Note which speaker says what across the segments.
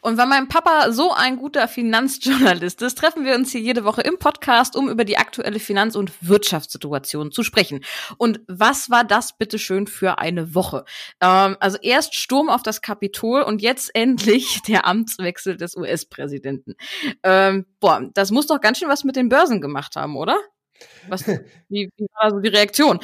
Speaker 1: Und weil mein Papa so ein guter Finanzjournalist ist, treffen wir uns hier jede Woche im Podcast, um über die aktuelle Finanz- und Wirtschaftssituation zu sprechen. Und was war das bitte schön für eine Woche? Ähm, also erst Sturm auf das Kapitol und jetzt endlich der Amtswechsel des US-Präsidenten. Ähm, boah, das muss doch ganz schön was mit den Börsen gemacht haben, oder? Was, wie, wie war also die Reaktion?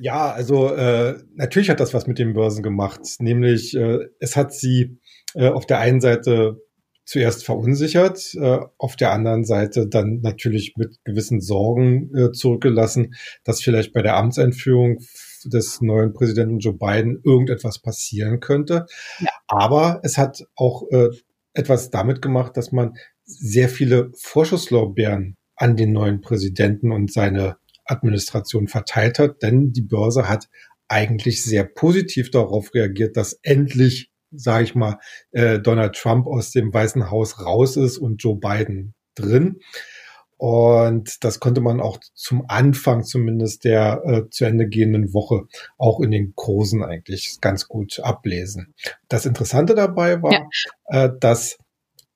Speaker 2: Ja, also äh, natürlich hat das was mit den Börsen gemacht. Nämlich, äh, es hat sie äh, auf der einen Seite zuerst verunsichert, äh, auf der anderen Seite dann natürlich mit gewissen Sorgen äh, zurückgelassen, dass vielleicht bei der Amtseinführung des neuen Präsidenten Joe Biden irgendetwas passieren könnte. Ja. Aber es hat auch äh, etwas damit gemacht, dass man sehr viele Vorschusslorbeeren an den neuen Präsidenten und seine Administration verteilt hat, denn die Börse hat eigentlich sehr positiv darauf reagiert, dass endlich sage ich mal, äh, Donald Trump aus dem Weißen Haus raus ist und Joe Biden drin. Und das konnte man auch zum Anfang zumindest der äh, zu Ende gehenden Woche auch in den Kursen eigentlich ganz gut ablesen. Das Interessante dabei war, ja. äh, dass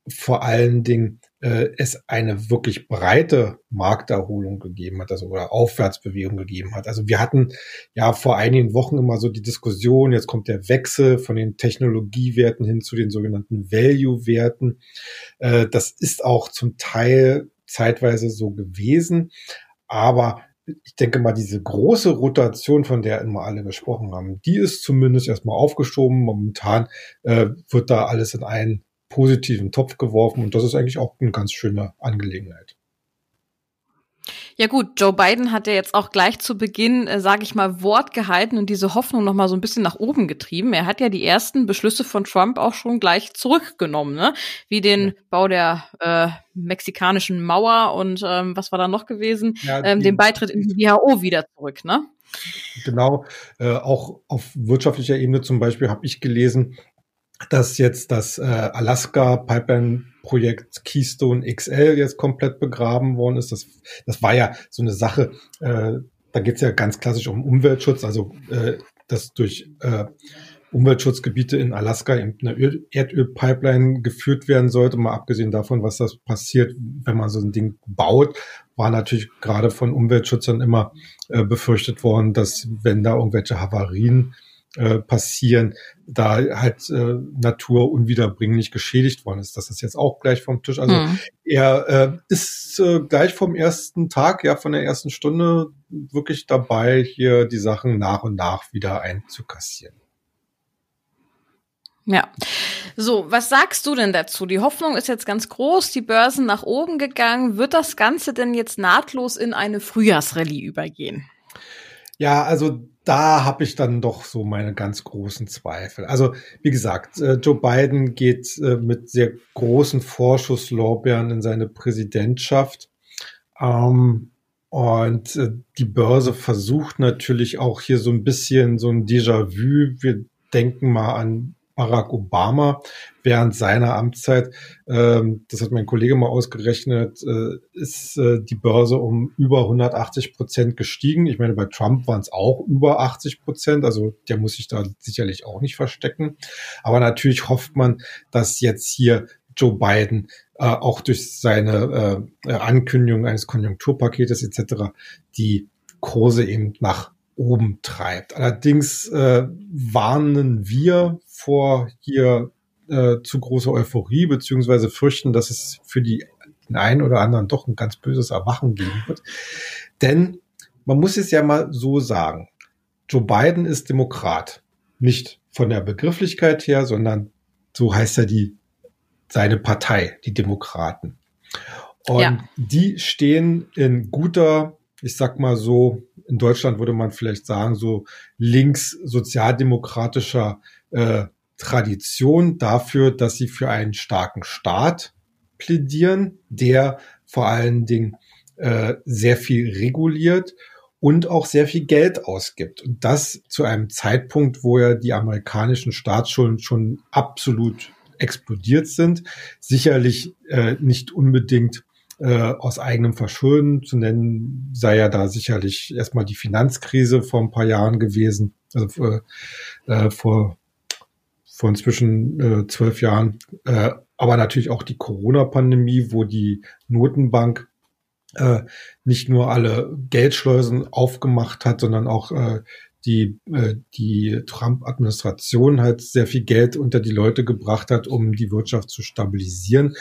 Speaker 2: vor allen Dingen äh, es eine wirklich breite Markterholung gegeben hat, also oder Aufwärtsbewegung gegeben hat. Also wir hatten ja vor einigen Wochen immer so die Diskussion, jetzt kommt der Wechsel von den Technologiewerten hin zu den sogenannten Value-Werten. Äh, das ist auch zum Teil zeitweise so gewesen, aber ich denke mal, diese große Rotation, von der immer alle gesprochen haben, die ist zumindest erstmal aufgeschoben. Momentan äh, wird da alles in einen positiven Topf geworfen und das ist eigentlich auch eine ganz schöne Angelegenheit.
Speaker 1: Ja gut, Joe Biden hat ja jetzt auch gleich zu Beginn, äh, sage ich mal, Wort gehalten und diese Hoffnung noch mal so ein bisschen nach oben getrieben. Er hat ja die ersten Beschlüsse von Trump auch schon gleich zurückgenommen, ne? Wie den ja. Bau der äh, mexikanischen Mauer und ähm, was war da noch gewesen? Ja, ähm, den Beitritt in die WHO wieder zurück, ne?
Speaker 2: Genau, äh, auch auf wirtschaftlicher Ebene zum Beispiel habe ich gelesen, dass jetzt das äh, Alaska Pipeline Projekt Keystone XL jetzt komplett begraben worden ist. Das, das war ja so eine Sache, äh, da geht es ja ganz klassisch um Umweltschutz, also äh, dass durch äh, Umweltschutzgebiete in Alaska eben eine Erdölpipeline geführt werden sollte. Mal abgesehen davon, was das passiert, wenn man so ein Ding baut, war natürlich gerade von Umweltschützern immer äh, befürchtet worden, dass wenn da irgendwelche Havarien äh, passieren, da halt äh, Natur unwiederbringlich geschädigt worden ist. Das ist jetzt auch gleich vom Tisch. Also mhm. er äh, ist äh, gleich vom ersten Tag, ja, von der ersten Stunde wirklich dabei, hier die Sachen nach und nach wieder einzukassieren.
Speaker 1: Ja. So, was sagst du denn dazu? Die Hoffnung ist jetzt ganz groß, die Börsen nach oben gegangen. Wird das Ganze denn jetzt nahtlos in eine Frühjahrsrallye übergehen?
Speaker 2: Ja, also da habe ich dann doch so meine ganz großen Zweifel. Also wie gesagt, äh, Joe Biden geht äh, mit sehr großen Vorschusslorbeeren in seine Präsidentschaft. Ähm, und äh, die Börse versucht natürlich auch hier so ein bisschen so ein Déjà-vu. Wir denken mal an Barack Obama während seiner Amtszeit, ähm, das hat mein Kollege mal ausgerechnet, äh, ist äh, die Börse um über 180 Prozent gestiegen. Ich meine, bei Trump waren es auch über 80 Prozent, also der muss sich da sicherlich auch nicht verstecken. Aber natürlich hofft man, dass jetzt hier Joe Biden äh, auch durch seine äh, Ankündigung eines Konjunkturpaketes etc. die Kurse eben nach oben treibt. Allerdings äh, warnen wir vor hier äh, zu großer Euphorie, beziehungsweise fürchten, dass es für die den einen oder anderen doch ein ganz böses Erwachen geben wird. Denn man muss es ja mal so sagen. Joe Biden ist Demokrat. Nicht von der Begrifflichkeit her, sondern so heißt ja die, seine Partei, die Demokraten. Und ja. die stehen in guter, ich sag mal so, in Deutschland würde man vielleicht sagen, so links sozialdemokratischer äh, Tradition dafür, dass sie für einen starken Staat plädieren, der vor allen Dingen äh, sehr viel reguliert und auch sehr viel Geld ausgibt. Und das zu einem Zeitpunkt, wo ja die amerikanischen Staatsschulden schon absolut explodiert sind. Sicherlich äh, nicht unbedingt äh, aus eigenem Verschulden. Zu nennen sei ja da sicherlich erstmal die Finanzkrise vor ein paar Jahren gewesen, also äh, äh vor, vor inzwischen äh, zwölf Jahren, äh, aber natürlich auch die Corona-Pandemie, wo die Notenbank äh, nicht nur alle Geldschleusen aufgemacht hat, sondern auch äh, die, äh, die Trump-Administration halt sehr viel Geld unter die Leute gebracht hat, um die Wirtschaft zu stabilisieren.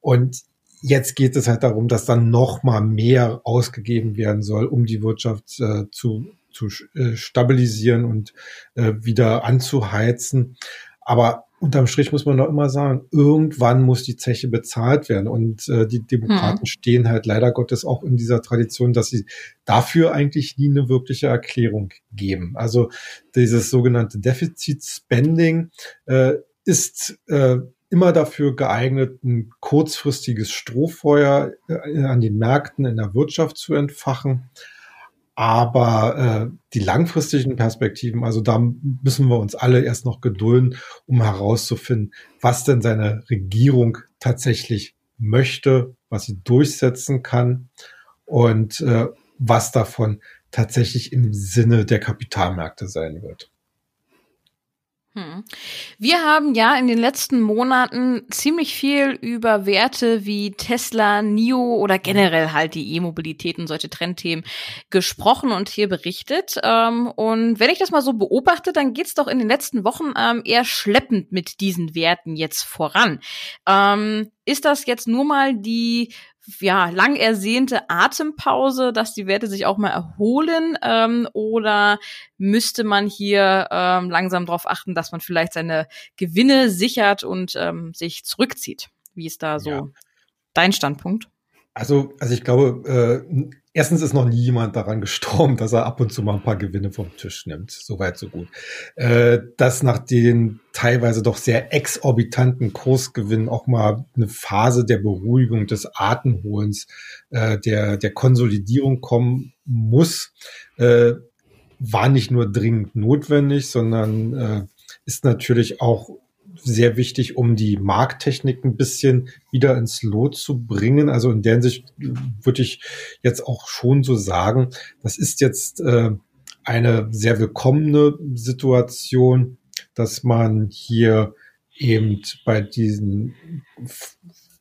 Speaker 2: Und jetzt geht es halt darum, dass dann noch mal mehr ausgegeben werden soll, um die Wirtschaft äh, zu, zu äh, stabilisieren und äh, wieder anzuheizen. Aber unterm Strich muss man doch immer sagen, irgendwann muss die Zeche bezahlt werden. Und äh, die Demokraten hm. stehen halt leider Gottes auch in dieser Tradition, dass sie dafür eigentlich nie eine wirkliche Erklärung geben. Also dieses sogenannte Deficit Spending äh, ist äh, immer dafür geeignet, ein kurzfristiges Strohfeuer äh, an den Märkten in der Wirtschaft zu entfachen. Aber äh, die langfristigen Perspektiven, also da müssen wir uns alle erst noch gedulden, um herauszufinden, was denn seine Regierung tatsächlich möchte, was sie durchsetzen kann und äh, was davon tatsächlich im Sinne der Kapitalmärkte sein wird.
Speaker 1: Hm. Wir haben ja in den letzten Monaten ziemlich viel über Werte wie Tesla, NIO oder generell halt die E-Mobilität und solche Trendthemen gesprochen und hier berichtet. Ähm, und wenn ich das mal so beobachte, dann geht's doch in den letzten Wochen ähm, eher schleppend mit diesen Werten jetzt voran. Ähm, ist das jetzt nur mal die ja, lang ersehnte Atempause, dass die Werte sich auch mal erholen? Ähm, oder müsste man hier ähm, langsam darauf achten, dass man vielleicht seine Gewinne sichert und ähm, sich zurückzieht? Wie ist da so ja. dein Standpunkt?
Speaker 2: Also, also ich glaube, äh, erstens ist noch nie jemand daran gestorben, dass er ab und zu mal ein paar Gewinne vom Tisch nimmt. Soweit, so gut. Äh, dass nach den teilweise doch sehr exorbitanten Kursgewinnen auch mal eine Phase der Beruhigung, des Atemholens, äh, der, der Konsolidierung kommen muss, äh, war nicht nur dringend notwendig, sondern äh, ist natürlich auch sehr wichtig, um die Markttechnik ein bisschen wieder ins Lot zu bringen. Also in der Hinsicht würde ich jetzt auch schon so sagen, das ist jetzt äh, eine sehr willkommene Situation, dass man hier eben bei diesen,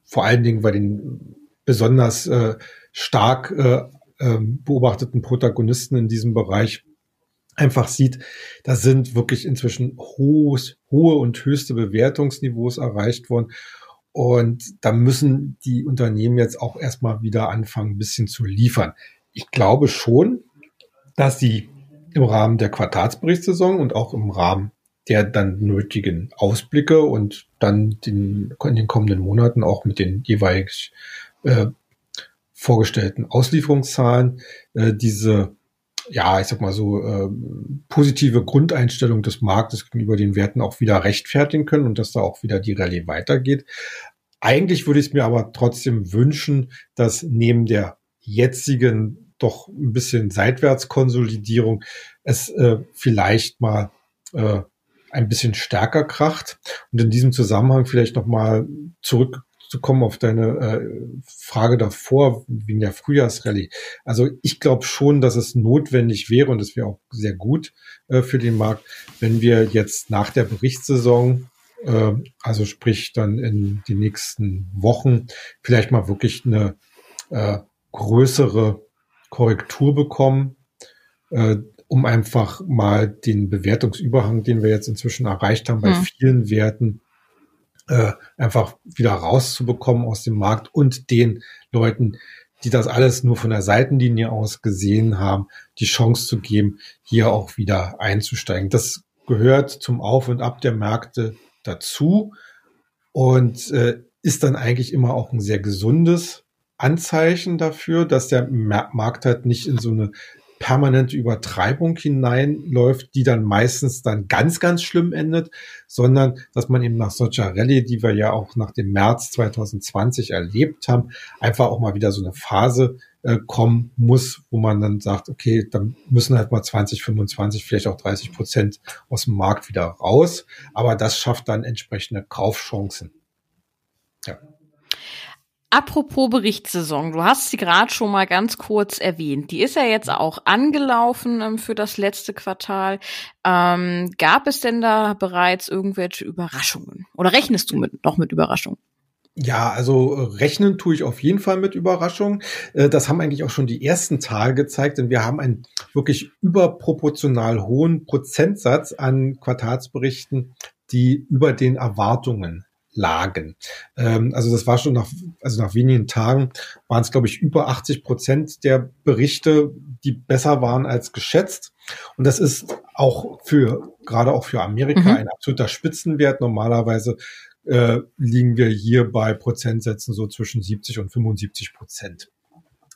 Speaker 2: vor allen Dingen bei den besonders äh, stark äh, äh, beobachteten Protagonisten in diesem Bereich einfach sieht, da sind wirklich inzwischen hohes, hohe und höchste Bewertungsniveaus erreicht worden. Und da müssen die Unternehmen jetzt auch erstmal wieder anfangen, ein bisschen zu liefern. Ich glaube schon, dass sie im Rahmen der Quartalsberichtssaison und auch im Rahmen der dann nötigen Ausblicke und dann den, in den kommenden Monaten auch mit den jeweils äh, vorgestellten Auslieferungszahlen äh, diese ja, ich sag mal so, äh, positive Grundeinstellung des Marktes gegenüber den Werten auch wieder rechtfertigen können und dass da auch wieder die Rallye weitergeht. Eigentlich würde ich es mir aber trotzdem wünschen, dass neben der jetzigen doch ein bisschen Seitwärtskonsolidierung es äh, vielleicht mal äh, ein bisschen stärker kracht und in diesem Zusammenhang vielleicht noch mal zurück zu kommen auf deine äh, Frage davor, wegen der Frühjahrsrallye. Also ich glaube schon, dass es notwendig wäre und es wäre auch sehr gut äh, für den Markt, wenn wir jetzt nach der Berichtssaison, äh, also sprich dann in den nächsten Wochen, vielleicht mal wirklich eine äh, größere Korrektur bekommen, äh, um einfach mal den Bewertungsüberhang, den wir jetzt inzwischen erreicht haben, bei hm. vielen Werten äh, einfach wieder rauszubekommen aus dem Markt und den Leuten, die das alles nur von der Seitenlinie aus gesehen haben, die Chance zu geben, hier auch wieder einzusteigen. Das gehört zum Auf und Ab der Märkte dazu und äh, ist dann eigentlich immer auch ein sehr gesundes Anzeichen dafür, dass der Markt halt nicht in so eine permanente Übertreibung hineinläuft, die dann meistens dann ganz, ganz schlimm endet, sondern dass man eben nach solcher Rallye, die wir ja auch nach dem März 2020 erlebt haben, einfach auch mal wieder so eine Phase äh, kommen muss, wo man dann sagt, okay, dann müssen halt mal 20, 25, vielleicht auch 30 Prozent aus dem Markt wieder raus. Aber das schafft dann entsprechende Kaufchancen.
Speaker 1: Apropos Berichtssaison, du hast sie gerade schon mal ganz kurz erwähnt. Die ist ja jetzt auch angelaufen ähm, für das letzte Quartal. Ähm, gab es denn da bereits irgendwelche Überraschungen? Oder rechnest du mit, noch mit Überraschungen?
Speaker 2: Ja, also äh, rechnen tue ich auf jeden Fall mit Überraschungen. Äh, das haben eigentlich auch schon die ersten Tage gezeigt, denn wir haben einen wirklich überproportional hohen Prozentsatz an Quartalsberichten, die über den Erwartungen lagen. Ähm, also das war schon nach, also nach wenigen Tagen waren es, glaube ich, über 80 Prozent der Berichte, die besser waren als geschätzt. Und das ist auch für, gerade auch für Amerika mhm. ein absoluter Spitzenwert. Normalerweise äh, liegen wir hier bei Prozentsätzen so zwischen 70 und 75 Prozent.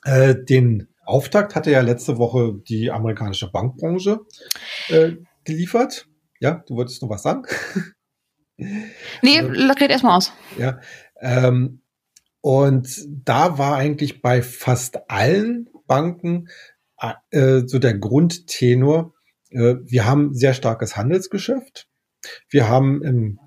Speaker 2: Äh, den Auftakt hatte ja letzte Woche die amerikanische Bankbranche äh, geliefert. Ja, du wolltest noch was sagen?
Speaker 1: Nee, red erstmal aus.
Speaker 2: Ja. Ähm, und da war eigentlich bei fast allen Banken äh, so der Grundtenor, äh, wir haben sehr starkes Handelsgeschäft. Wir haben im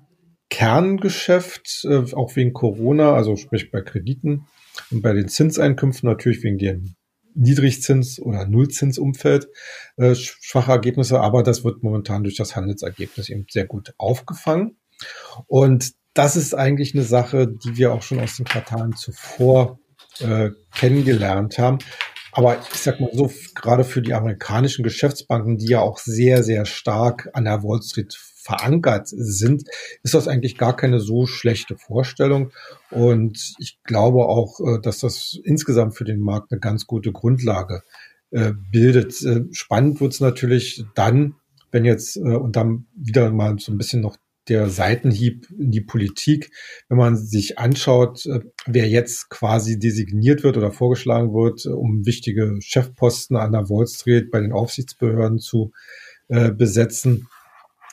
Speaker 2: Kerngeschäft, äh, auch wegen Corona, also sprich bei Krediten und bei den Zinseinkünften natürlich wegen dem Niedrigzins- oder Nullzinsumfeld äh, schwache Ergebnisse, aber das wird momentan durch das Handelsergebnis eben sehr gut aufgefangen. Und das ist eigentlich eine Sache, die wir auch schon aus den Quartalen zuvor äh, kennengelernt haben. Aber ich sag mal so, gerade für die amerikanischen Geschäftsbanken, die ja auch sehr, sehr stark an der Wall Street verankert sind, ist das eigentlich gar keine so schlechte Vorstellung. Und ich glaube auch, äh, dass das insgesamt für den Markt eine ganz gute Grundlage äh, bildet. Äh, spannend wird es natürlich dann, wenn jetzt, und dann wieder mal so ein bisschen noch der Seitenhieb in die Politik, wenn man sich anschaut, wer jetzt quasi designiert wird oder vorgeschlagen wird, um wichtige Chefposten an der Wall Street bei den Aufsichtsbehörden zu äh, besetzen,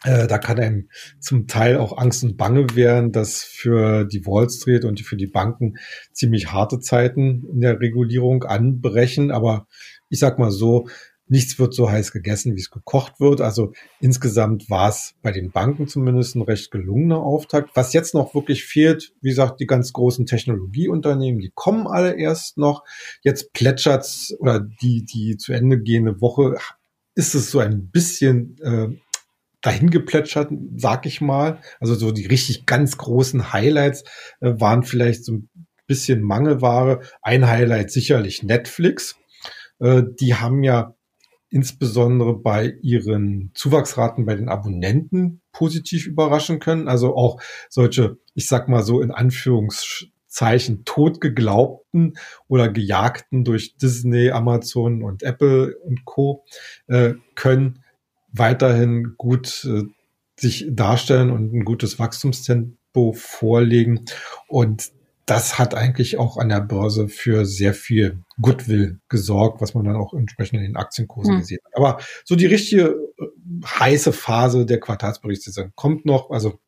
Speaker 2: äh, da kann einem zum Teil auch Angst und Bange werden, dass für die Wall Street und für die Banken ziemlich harte Zeiten in der Regulierung anbrechen. Aber ich sag mal so, nichts wird so heiß gegessen, wie es gekocht wird. Also insgesamt war es bei den Banken zumindest ein recht gelungener Auftakt. Was jetzt noch wirklich fehlt, wie gesagt, die ganz großen Technologieunternehmen, die kommen alle erst noch. Jetzt plätschert's oder die, die zu Ende gehende Woche ist es so ein bisschen äh, dahin geplätschert, sag ich mal. Also so die richtig ganz großen Highlights äh, waren vielleicht so ein bisschen Mangelware. Ein Highlight sicherlich Netflix. Äh, die haben ja insbesondere bei ihren Zuwachsraten bei den Abonnenten positiv überraschen können. Also auch solche, ich sag mal so in Anführungszeichen totgeglaubten oder gejagten durch Disney, Amazon und Apple und Co. Äh, können weiterhin gut äh, sich darstellen und ein gutes Wachstumstempo vorlegen. Und das hat eigentlich auch an der Börse für sehr viel Goodwill gesorgt, was man dann auch entsprechend in den Aktienkursen hm. gesehen hat. Aber so die richtige äh, heiße Phase der Quartalsberichtssaison kommt noch, also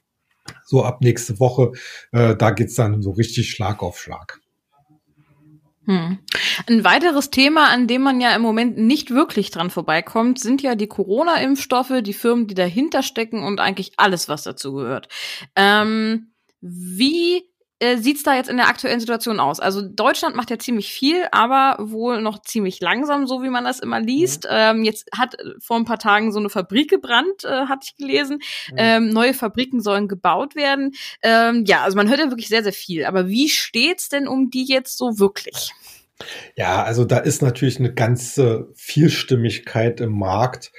Speaker 2: so ab nächste Woche, äh, da geht's dann so richtig Schlag auf Schlag.
Speaker 1: Hm. Ein weiteres Thema, an dem man ja im Moment nicht wirklich dran vorbeikommt, sind ja die Corona-Impfstoffe, die Firmen, die dahinter stecken und eigentlich alles, was dazu gehört. Ähm, wie äh, sieht's da jetzt in der aktuellen Situation aus? Also Deutschland macht ja ziemlich viel, aber wohl noch ziemlich langsam, so wie man das immer liest. Mhm. Ähm, jetzt hat vor ein paar Tagen so eine Fabrik gebrannt, äh, hatte ich gelesen. Mhm. Ähm, neue Fabriken sollen gebaut werden. Ähm, ja, also man hört ja wirklich sehr, sehr viel. Aber wie steht's denn um die jetzt so wirklich?
Speaker 2: Ja, also da ist natürlich eine ganze Vielstimmigkeit im Markt.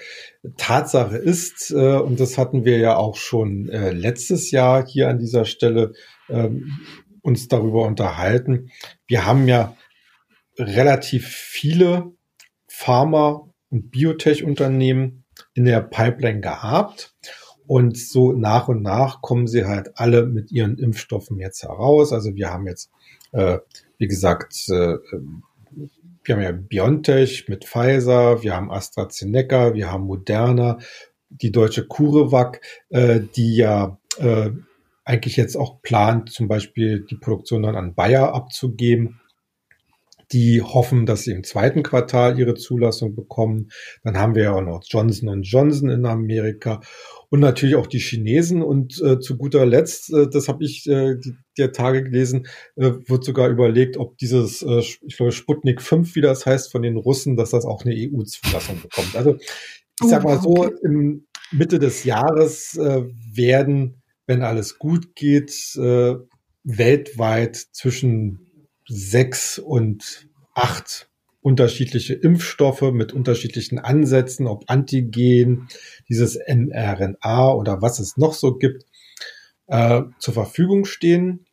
Speaker 2: Tatsache ist, äh, und das hatten wir ja auch schon äh, letztes Jahr hier an dieser Stelle ähm, uns darüber unterhalten. Wir haben ja relativ viele Pharma- und Biotech-Unternehmen in der Pipeline gehabt. Und so nach und nach kommen sie halt alle mit ihren Impfstoffen jetzt heraus. Also wir haben jetzt, äh, wie gesagt, äh, wir haben ja BioNTech mit Pfizer, wir haben AstraZeneca, wir haben Moderna, die deutsche CureVac, äh, die ja äh, eigentlich jetzt auch plant, zum Beispiel die Produktion dann an Bayer abzugeben. Die hoffen, dass sie im zweiten Quartal ihre Zulassung bekommen. Dann haben wir ja auch noch Johnson Johnson in Amerika und natürlich auch die Chinesen. Und äh, zu guter Letzt, äh, das habe ich äh, die, der Tage gelesen, äh, wird sogar überlegt, ob dieses, äh, ich glaube, Sputnik 5, wie das heißt, von den Russen, dass das auch eine EU-Zulassung bekommt. Also ich sag mal so, im Mitte des Jahres äh, werden, wenn alles gut geht, äh, weltweit zwischen sechs und acht unterschiedliche Impfstoffe mit unterschiedlichen Ansätzen, ob Antigen, dieses mRNA oder was es noch so gibt, äh, zur Verfügung stehen.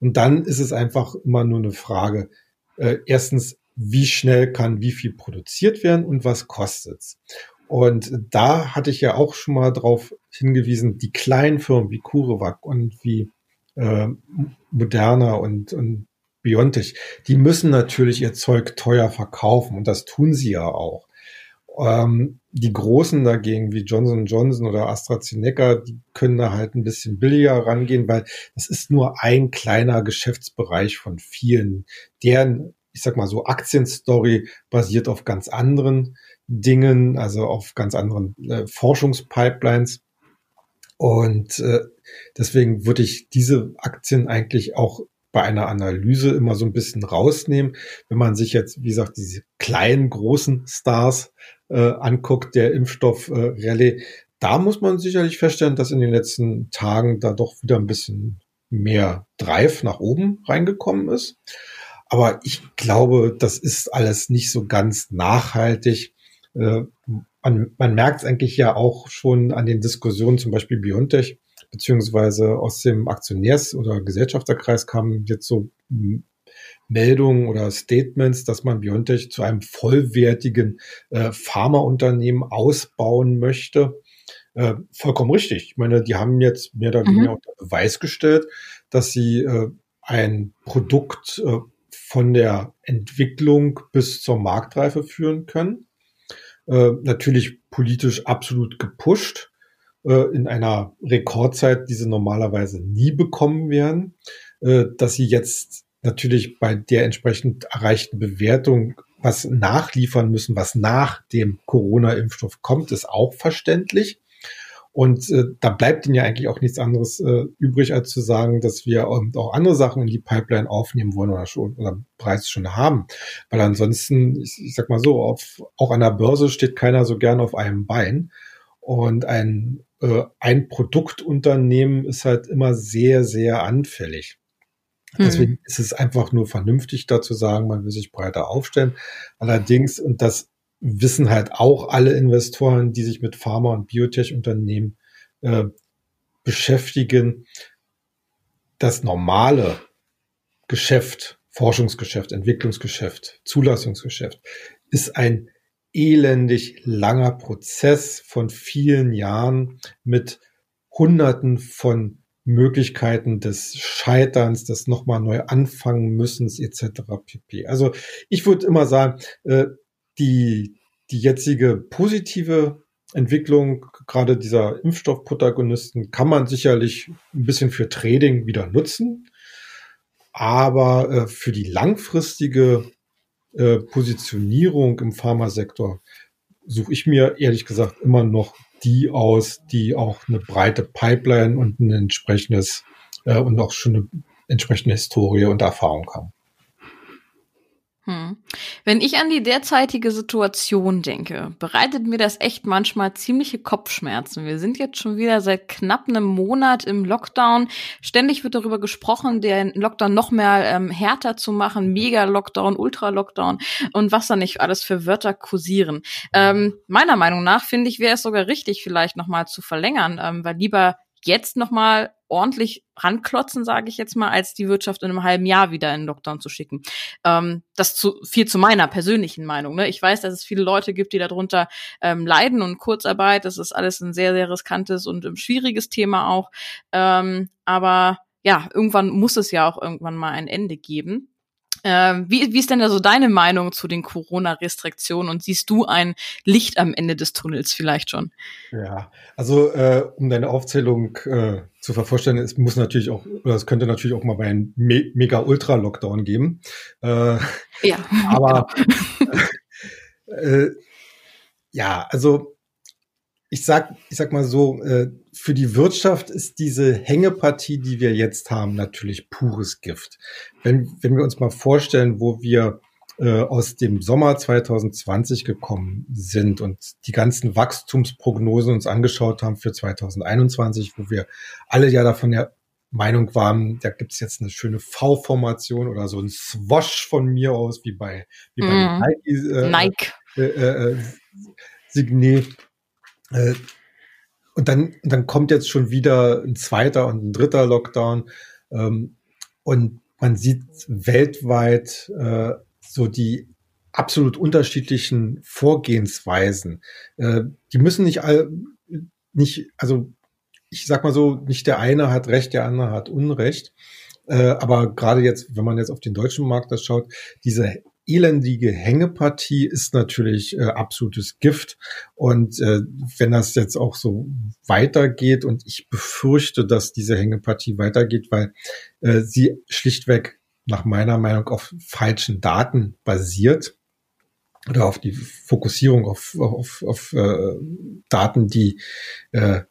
Speaker 2: Und dann ist es einfach immer nur eine Frage, äh, erstens, wie schnell kann wie viel produziert werden und was kostet's? Und da hatte ich ja auch schon mal drauf hingewiesen, die kleinen Firmen wie CureVac und wie äh, Moderna und, und Biontech, die müssen natürlich ihr Zeug teuer verkaufen und das tun sie ja auch. Ähm, die Großen dagegen, wie Johnson Johnson oder AstraZeneca, die können da halt ein bisschen billiger rangehen, weil das ist nur ein kleiner Geschäftsbereich von vielen. Deren, ich sag mal so, Aktienstory basiert auf ganz anderen Dingen, also auf ganz anderen äh, Forschungspipelines. Und äh, deswegen würde ich diese Aktien eigentlich auch bei einer Analyse immer so ein bisschen rausnehmen. Wenn man sich jetzt, wie gesagt, diese kleinen, großen Stars äh, anguckt, der Impfstoff äh, Rallye, da muss man sicherlich feststellen, dass in den letzten Tagen da doch wieder ein bisschen mehr Drive nach oben reingekommen ist. Aber ich glaube, das ist alles nicht so ganz nachhaltig. Äh, man, man merkt es eigentlich ja auch schon an den Diskussionen, zum Beispiel Biontech, beziehungsweise aus dem Aktionärs- oder Gesellschafterkreis kamen jetzt so Meldungen oder Statements, dass man Biontech zu einem vollwertigen äh, Pharmaunternehmen ausbauen möchte. Äh, vollkommen richtig. Ich meine, die haben jetzt mehr oder weniger mhm. unter Beweis gestellt, dass sie äh, ein Produkt äh, von der Entwicklung bis zur Marktreife führen können. Äh, natürlich politisch absolut gepusht in einer Rekordzeit, die sie normalerweise nie bekommen werden, äh, dass sie jetzt natürlich bei der entsprechend erreichten Bewertung was nachliefern müssen, was nach dem Corona-Impfstoff kommt, ist auch verständlich. Und äh, da bleibt ihnen ja eigentlich auch nichts anderes äh, übrig, als zu sagen, dass wir ähm, auch andere Sachen in die Pipeline aufnehmen wollen oder schon oder bereits schon haben. Weil ansonsten, ich, ich sag mal so, auf, auch an der Börse steht keiner so gern auf einem Bein. Und ein äh, ein Produktunternehmen ist halt immer sehr, sehr anfällig. Deswegen hm. ist es einfach nur vernünftig da zu sagen, man will sich breiter aufstellen. Allerdings, und das wissen halt auch alle Investoren, die sich mit Pharma- und Biotech-Unternehmen äh, beschäftigen, das normale Geschäft, Forschungsgeschäft, Entwicklungsgeschäft, Zulassungsgeschäft ist ein elendig langer Prozess von vielen Jahren mit Hunderten von Möglichkeiten des Scheiterns, des nochmal neu anfangen müssen, etc. pp. Also ich würde immer sagen, äh, die, die jetzige positive Entwicklung gerade dieser Impfstoffprotagonisten kann man sicherlich ein bisschen für Trading wieder nutzen. Aber äh, für die langfristige äh, Positionierung im Pharmasektor suche ich mir ehrlich gesagt immer noch die aus, die auch eine breite Pipeline und ein entsprechendes äh, und auch schon eine entsprechende Historie und Erfahrung haben.
Speaker 1: Hm. Wenn ich an die derzeitige Situation denke, bereitet mir das echt manchmal ziemliche Kopfschmerzen. Wir sind jetzt schon wieder seit knapp einem Monat im Lockdown. Ständig wird darüber gesprochen, den Lockdown noch mehr ähm, härter zu machen, Mega-Lockdown, Ultra-Lockdown und was da nicht alles für Wörter kursieren. Ähm, meiner Meinung nach finde ich, wäre es sogar richtig, vielleicht noch mal zu verlängern, ähm, weil lieber jetzt noch mal ordentlich ranklotzen, sage ich jetzt mal, als die Wirtschaft in einem halben Jahr wieder in den Lockdown zu schicken. Ähm, das zu, viel zu meiner persönlichen Meinung. Ne? Ich weiß, dass es viele Leute gibt, die darunter ähm, leiden und Kurzarbeit, das ist alles ein sehr, sehr riskantes und ähm, schwieriges Thema auch. Ähm, aber ja, irgendwann muss es ja auch irgendwann mal ein Ende geben. Ähm, wie, wie ist denn da so deine Meinung zu den Corona-Restriktionen und siehst du ein Licht am Ende des Tunnels vielleicht schon?
Speaker 2: Ja, also äh, um deine Aufzählung äh, zu vervollständigen, es muss natürlich auch, oder es könnte natürlich auch mal bei einem Me Mega-Ultra-Lockdown geben. Äh,
Speaker 1: ja,
Speaker 2: aber genau. äh, ja, also ich sag, ich sag mal so, äh, für die Wirtschaft ist diese Hängepartie, die wir jetzt haben, natürlich pures Gift. Wenn, wenn wir uns mal vorstellen, wo wir äh, aus dem Sommer 2020 gekommen sind und die ganzen Wachstumsprognosen uns angeschaut haben für 2021, wo wir alle ja davon der Meinung waren, da gibt's jetzt eine schöne V-Formation oder so ein Swash von mir aus, wie bei, wie bei
Speaker 1: mm. Nike. Äh, Nike. Äh,
Speaker 2: äh, äh Signet. Und dann, dann kommt jetzt schon wieder ein zweiter und ein dritter Lockdown. Ähm, und man sieht weltweit äh, so die absolut unterschiedlichen Vorgehensweisen. Äh, die müssen nicht all, nicht, also ich sag mal so, nicht der eine hat Recht, der andere hat Unrecht. Äh, aber gerade jetzt, wenn man jetzt auf den deutschen Markt das schaut, diese elendige Hängepartie ist natürlich äh, absolutes Gift. Und äh, wenn das jetzt auch so weitergeht, und ich befürchte, dass diese Hängepartie weitergeht, weil äh, sie schlichtweg nach meiner Meinung auf falschen Daten basiert oder auf die Fokussierung auf, auf, auf äh, Daten, die äh,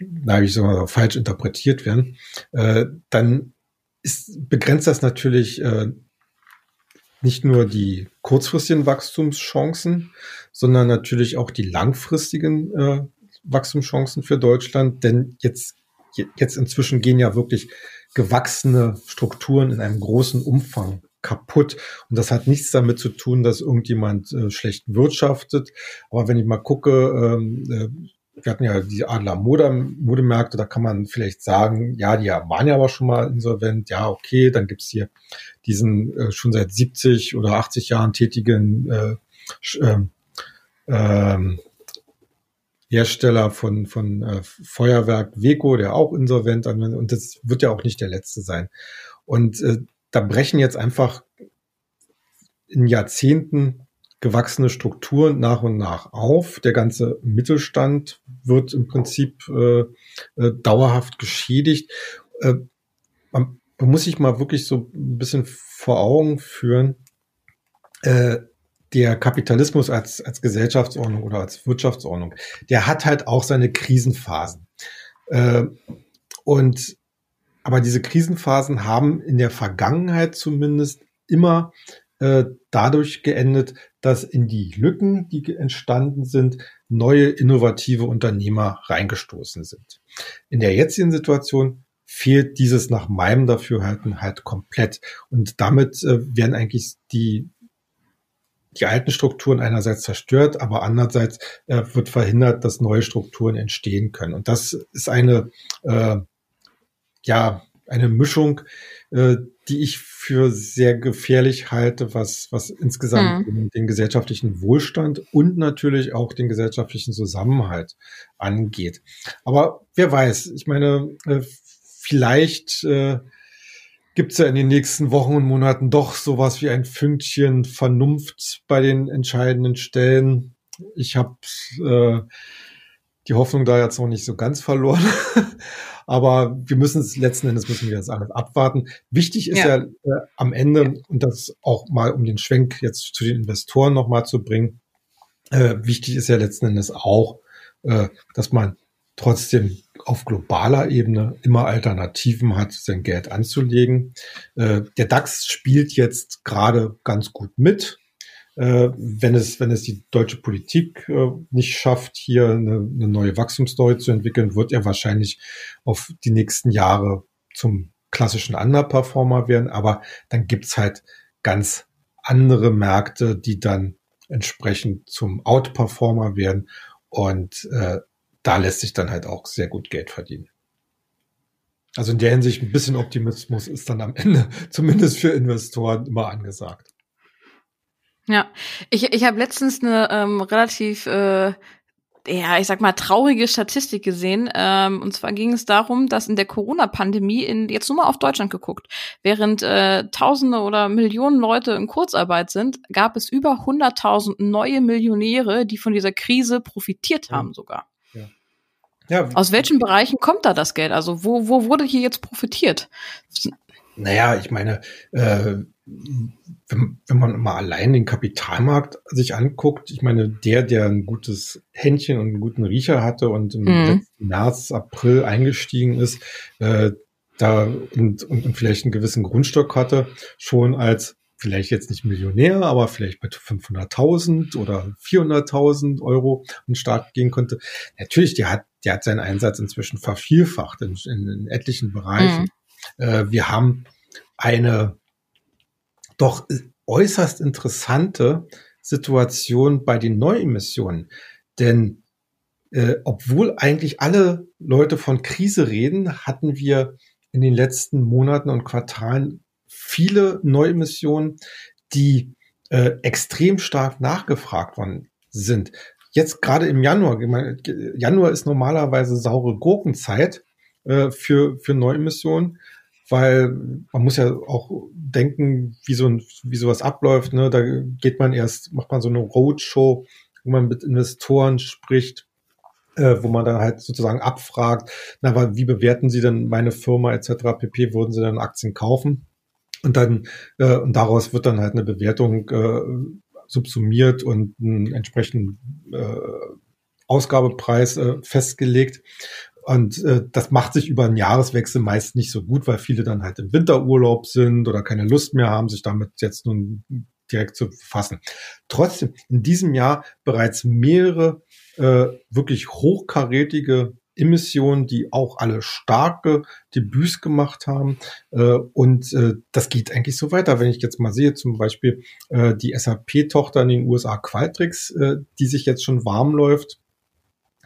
Speaker 2: na, soll man sagen, falsch interpretiert werden, äh, dann ist, begrenzt das natürlich äh, nicht nur die kurzfristigen Wachstumschancen, sondern natürlich auch die langfristigen äh, Wachstumschancen für Deutschland. Denn jetzt, jetzt inzwischen gehen ja wirklich gewachsene Strukturen in einem großen Umfang kaputt. Und das hat nichts damit zu tun, dass irgendjemand äh, schlecht wirtschaftet. Aber wenn ich mal gucke, ähm, äh, wir hatten ja die Adler Mode, Modemärkte, da kann man vielleicht sagen, ja, die waren ja aber schon mal insolvent, ja, okay, dann gibt's hier diesen äh, schon seit 70 oder 80 Jahren tätigen äh, äh, Hersteller von, von äh, Feuerwerk Weco, der auch insolvent anwendet, und das wird ja auch nicht der letzte sein. Und äh, da brechen jetzt einfach in Jahrzehnten gewachsene Strukturen nach und nach auf. Der ganze Mittelstand wird im Prinzip äh, äh, dauerhaft geschädigt. Äh, man, man, muss sich mal wirklich so ein bisschen vor Augen führen. Äh, der Kapitalismus als, als Gesellschaftsordnung oder als Wirtschaftsordnung, der hat halt auch seine Krisenphasen. Äh, und aber diese Krisenphasen haben in der Vergangenheit zumindest immer äh, dadurch geendet, dass in die Lücken, die entstanden sind, neue innovative Unternehmer reingestoßen sind. In der jetzigen Situation fehlt dieses nach meinem Dafürhalten halt komplett. Und damit äh, werden eigentlich die, die alten Strukturen einerseits zerstört, aber andererseits äh, wird verhindert, dass neue Strukturen entstehen können. Und das ist eine, äh, ja, eine Mischung, äh, die ich für sehr gefährlich halte, was, was insgesamt hm. den, den, gesellschaftlichen Wohlstand und natürlich auch den gesellschaftlichen Zusammenhalt angeht. Aber wer weiß, ich meine, äh, vielleicht äh, gibt es ja in den nächsten Wochen und Monaten doch sowas wie ein Fünkchen Vernunft bei den entscheidenden Stellen. Ich habe äh, die Hoffnung da jetzt noch nicht so ganz verloren. Aber wir müssen es letzten Endes müssen wir das alles abwarten. Wichtig ist ja, ja äh, am Ende, ja. und das auch mal um den Schwenk jetzt zu den Investoren nochmal zu bringen, äh, wichtig ist ja letzten Endes auch, äh, dass man trotzdem auf globaler Ebene immer Alternativen hat, sein Geld anzulegen. Äh, der DAX spielt jetzt gerade ganz gut mit wenn es, wenn es die deutsche Politik äh, nicht schafft, hier eine, eine neue Wachstumsstory zu entwickeln, wird er wahrscheinlich auf die nächsten Jahre zum klassischen Underperformer werden. Aber dann gibt's halt ganz andere Märkte, die dann entsprechend zum Outperformer werden. Und äh, da lässt sich dann halt auch sehr gut Geld verdienen. Also in der Hinsicht ein bisschen Optimismus ist dann am Ende zumindest für Investoren immer angesagt.
Speaker 1: Ja, ich, ich habe letztens eine ähm, relativ äh, ja, ich sag mal, traurige Statistik gesehen. Ähm, und zwar ging es darum, dass in der Corona-Pandemie, in jetzt nur mal auf Deutschland geguckt, während äh, Tausende oder Millionen Leute in Kurzarbeit sind, gab es über 100.000 neue Millionäre, die von dieser Krise profitiert ja. haben sogar. Ja. Ja. Aus welchen Bereichen kommt da das Geld? Also wo, wo wurde hier jetzt profitiert?
Speaker 2: Naja, ich meine, äh, wenn, wenn man mal allein den Kapitalmarkt sich anguckt, ich meine, der, der ein gutes Händchen und einen guten Riecher hatte und im mhm. letzten März, April eingestiegen ist, äh, da und, und, und vielleicht einen gewissen Grundstock hatte, schon als vielleicht jetzt nicht Millionär, aber vielleicht mit 500.000 oder 400.000 Euro in Start gehen konnte. Natürlich, der hat, der hat seinen Einsatz inzwischen vervielfacht in, in, in etlichen Bereichen. Mhm. Äh, wir haben eine doch äußerst interessante Situation bei den Neuemissionen. Denn äh, obwohl eigentlich alle Leute von Krise reden, hatten wir in den letzten Monaten und Quartalen viele Neuemissionen, die äh, extrem stark nachgefragt worden sind. Jetzt gerade im Januar, Januar ist normalerweise saure Gurkenzeit äh, für, für Neuemissionen weil man muss ja auch denken, wie so ein, wie sowas abläuft. Ne? Da geht man erst, macht man so eine Roadshow, wo man mit Investoren spricht, äh, wo man dann halt sozusagen abfragt, na, wie bewerten Sie denn meine Firma etc. pp. Würden Sie dann Aktien kaufen? Und dann äh, und daraus wird dann halt eine Bewertung äh, subsumiert und einen entsprechenden äh, Ausgabepreis äh, festgelegt. Und äh, das macht sich über einen Jahreswechsel meist nicht so gut, weil viele dann halt im Winterurlaub sind oder keine Lust mehr haben, sich damit jetzt nun direkt zu befassen. Trotzdem, in diesem Jahr bereits mehrere äh, wirklich hochkarätige Emissionen, die auch alle starke Debüts gemacht haben. Äh, und äh, das geht eigentlich so weiter. Wenn ich jetzt mal sehe, zum Beispiel äh, die SAP-Tochter in den USA Qualtrics, äh, die sich jetzt schon warm läuft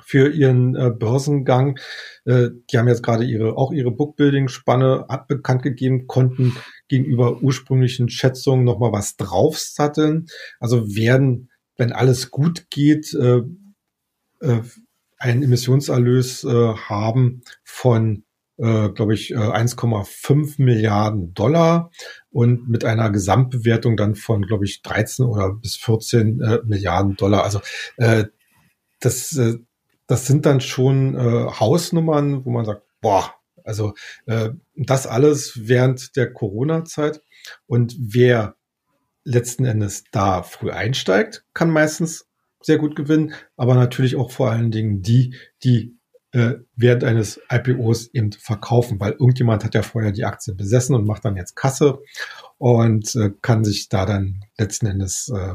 Speaker 2: für ihren äh, Börsengang. Äh, die haben jetzt gerade ihre auch ihre Bookbuilding-Spanne bekannt gegeben, konnten gegenüber ursprünglichen Schätzungen noch mal was draufsatteln. Also werden, wenn alles gut geht, äh, äh, einen Emissionserlös äh, haben von äh, glaube ich, äh, 1,5 Milliarden Dollar und mit einer Gesamtbewertung dann von, glaube ich, 13 oder bis 14 äh, Milliarden Dollar. Also äh, das, äh, das sind dann schon äh, Hausnummern, wo man sagt, boah, also äh, das alles während der Corona-Zeit. Und wer letzten Endes da früh einsteigt, kann meistens sehr gut gewinnen, aber natürlich auch vor allen Dingen die, die äh, während eines IPOs eben verkaufen, weil irgendjemand hat ja vorher die Aktie besessen und macht dann jetzt Kasse und äh, kann sich da dann letzten Endes äh,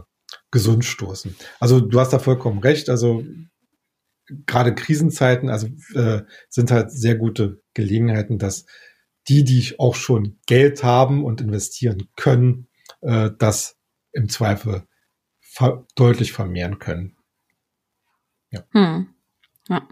Speaker 2: gesund stoßen. Also du hast da vollkommen recht. Also gerade Krisenzeiten, also äh, sind halt sehr gute Gelegenheiten, dass die, die auch schon Geld haben und investieren können, äh, das im Zweifel ver deutlich vermehren können.
Speaker 1: Ja. Hm. ja.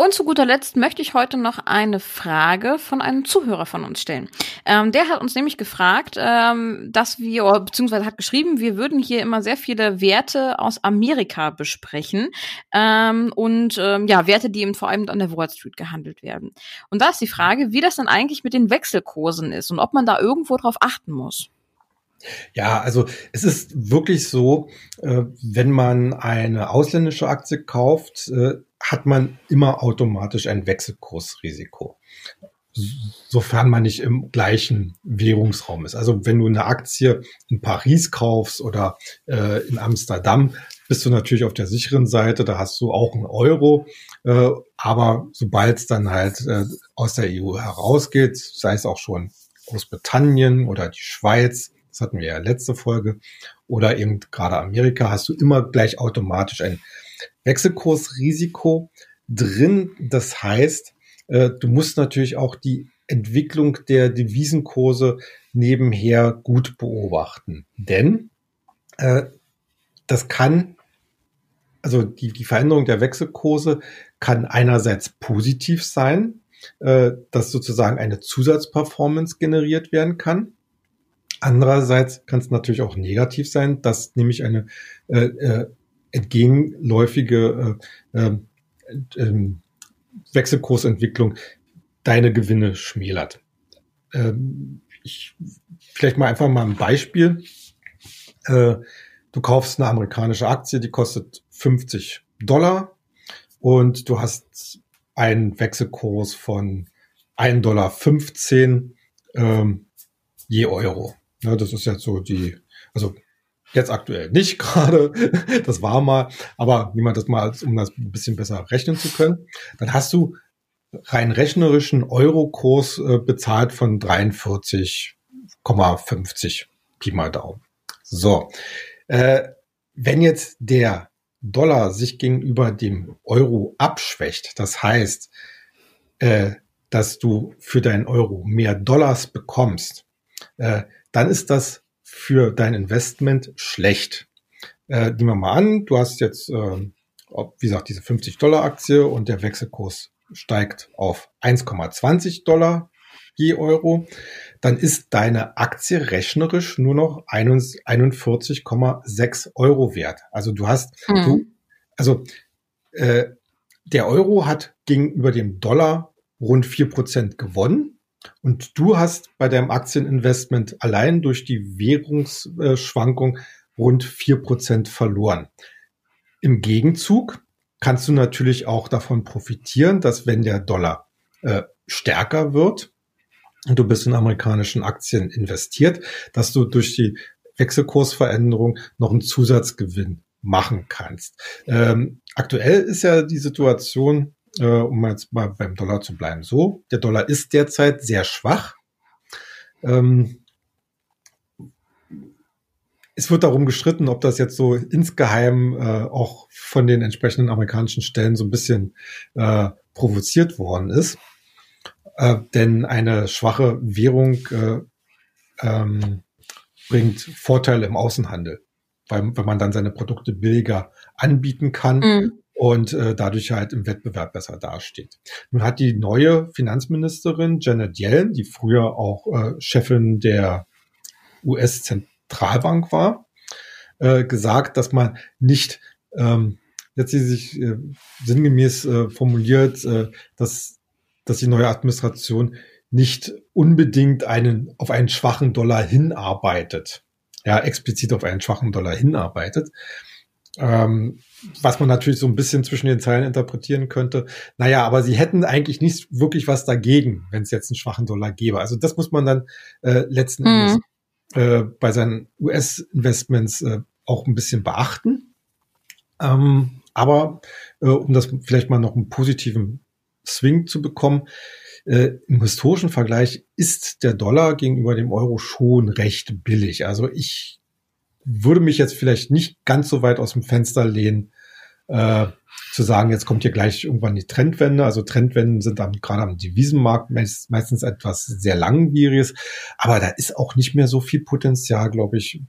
Speaker 1: Und zu guter Letzt möchte ich heute noch eine Frage von einem Zuhörer von uns stellen. Ähm, der hat uns nämlich gefragt, ähm, dass wir, beziehungsweise hat geschrieben, wir würden hier immer sehr viele Werte aus Amerika besprechen ähm, und ähm, ja, Werte, die eben vor allem an der Wall Street gehandelt werden. Und da ist die Frage, wie das dann eigentlich mit den Wechselkursen ist und ob man da irgendwo drauf achten muss.
Speaker 2: Ja, also es ist wirklich so, äh, wenn man eine ausländische Aktie kauft, äh, hat man immer automatisch ein Wechselkursrisiko. Sofern man nicht im gleichen Währungsraum ist. Also wenn du eine Aktie in Paris kaufst oder äh, in Amsterdam, bist du natürlich auf der sicheren Seite, da hast du auch einen Euro. Äh, aber sobald es dann halt äh, aus der EU herausgeht, sei es auch schon Großbritannien oder die Schweiz, das hatten wir ja letzte Folge, oder eben gerade Amerika, hast du immer gleich automatisch ein Wechselkursrisiko drin. Das heißt, äh, du musst natürlich auch die Entwicklung der Devisenkurse nebenher gut beobachten. Denn äh, das kann, also die, die Veränderung der Wechselkurse kann einerseits positiv sein, äh, dass sozusagen eine Zusatzperformance generiert werden kann. Andererseits kann es natürlich auch negativ sein, dass nämlich eine äh, äh, entgegenläufige äh, äh, Wechselkursentwicklung deine Gewinne schmälert. Ähm, ich, vielleicht mal einfach mal ein Beispiel. Äh, du kaufst eine amerikanische Aktie, die kostet 50 Dollar und du hast einen Wechselkurs von 1,15 Dollar ähm, je Euro. Ja, das ist jetzt so die, also jetzt aktuell nicht gerade, das war mal, aber niemand das mal, um das ein bisschen besser rechnen zu können, dann hast du rein rechnerischen Eurokurs äh, bezahlt von 43,50 Pi mal Daumen. So, äh, wenn jetzt der Dollar sich gegenüber dem Euro abschwächt, das heißt, äh, dass du für deinen Euro mehr Dollars bekommst, äh, dann ist das für dein Investment schlecht. Äh, nehmen wir mal an, du hast jetzt, äh, wie gesagt, diese 50 Dollar Aktie und der Wechselkurs steigt auf 1,20 Dollar je Euro, dann ist deine Aktie rechnerisch nur noch 41,6 Euro wert. Also du hast, mhm. du, also äh, der Euro hat gegenüber dem Dollar rund vier Prozent gewonnen. Und du hast bei deinem Aktieninvestment allein durch die Währungsschwankung rund vier Prozent verloren. Im Gegenzug kannst du natürlich auch davon profitieren, dass wenn der Dollar äh, stärker wird und du bist in amerikanischen Aktien investiert, dass du durch die Wechselkursveränderung noch einen Zusatzgewinn machen kannst. Ähm, aktuell ist ja die Situation, äh, um jetzt mal beim Dollar zu bleiben, so, der Dollar ist derzeit sehr schwach. Ähm, es wird darum gestritten, ob das jetzt so insgeheim äh, auch von den entsprechenden amerikanischen Stellen so ein bisschen äh, provoziert worden ist. Äh, denn eine schwache Währung äh, ähm, bringt Vorteile im Außenhandel, weil, wenn man dann seine Produkte billiger anbieten kann mhm. Und äh, dadurch halt im Wettbewerb besser dasteht. Nun hat die neue Finanzministerin Janet Yellen, die früher auch äh, Chefin der US-Zentralbank Zentralbank war, äh, gesagt, dass man nicht, ähm, jetzt sie sich äh, sinngemäß äh, formuliert, äh, dass, dass die neue Administration nicht unbedingt einen, auf einen schwachen Dollar hinarbeitet. Ja, explizit auf einen schwachen Dollar hinarbeitet. Ähm, was man natürlich so ein bisschen zwischen den Zeilen interpretieren könnte. Naja, aber sie hätten eigentlich nicht wirklich was dagegen, wenn es jetzt einen schwachen Dollar gäbe. Also das muss man dann äh, letzten mhm. Endes äh, bei seinen US-Investments äh, auch ein bisschen beachten. Ähm, aber äh, um das vielleicht mal noch einen positiven Swing zu bekommen, äh, im historischen Vergleich ist der Dollar gegenüber dem Euro schon recht billig. Also ich würde mich jetzt vielleicht nicht ganz so weit aus dem Fenster lehnen, äh, zu sagen, jetzt kommt hier gleich irgendwann die Trendwende. Also Trendwenden sind dann gerade am Devisenmarkt meistens etwas sehr langwieriges, aber da ist auch nicht mehr so viel Potenzial, glaube ich,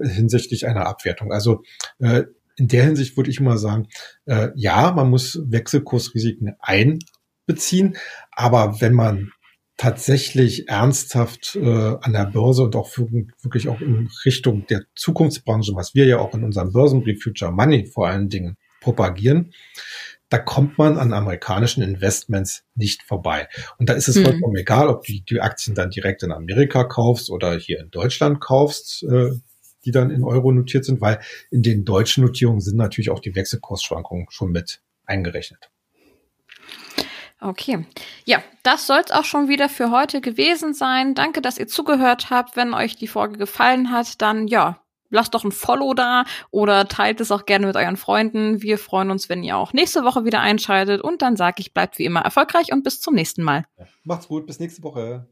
Speaker 2: hinsichtlich einer Abwertung. Also äh, in der Hinsicht würde ich mal sagen, äh, ja, man muss Wechselkursrisiken einbeziehen, aber wenn man tatsächlich ernsthaft äh, an der Börse und auch für, wirklich auch in Richtung der Zukunftsbranche, was wir ja auch in unserem Börsenbrief Future Money vor allen Dingen propagieren, da kommt man an amerikanischen Investments nicht vorbei. Und da ist es mhm. vollkommen egal, ob du die Aktien dann direkt in Amerika kaufst oder hier in Deutschland kaufst, äh, die dann in Euro notiert sind, weil in den deutschen Notierungen sind natürlich auch die Wechselkursschwankungen schon mit eingerechnet.
Speaker 1: Okay. Ja, das soll es auch schon wieder für heute gewesen sein. Danke, dass ihr zugehört habt. Wenn euch die Folge gefallen hat, dann ja, lasst doch ein Follow da oder teilt es auch gerne mit euren Freunden. Wir freuen uns, wenn ihr auch nächste Woche wieder einschaltet. Und dann sage ich, bleibt wie immer erfolgreich und bis zum nächsten Mal.
Speaker 2: macht's gut, bis nächste Woche.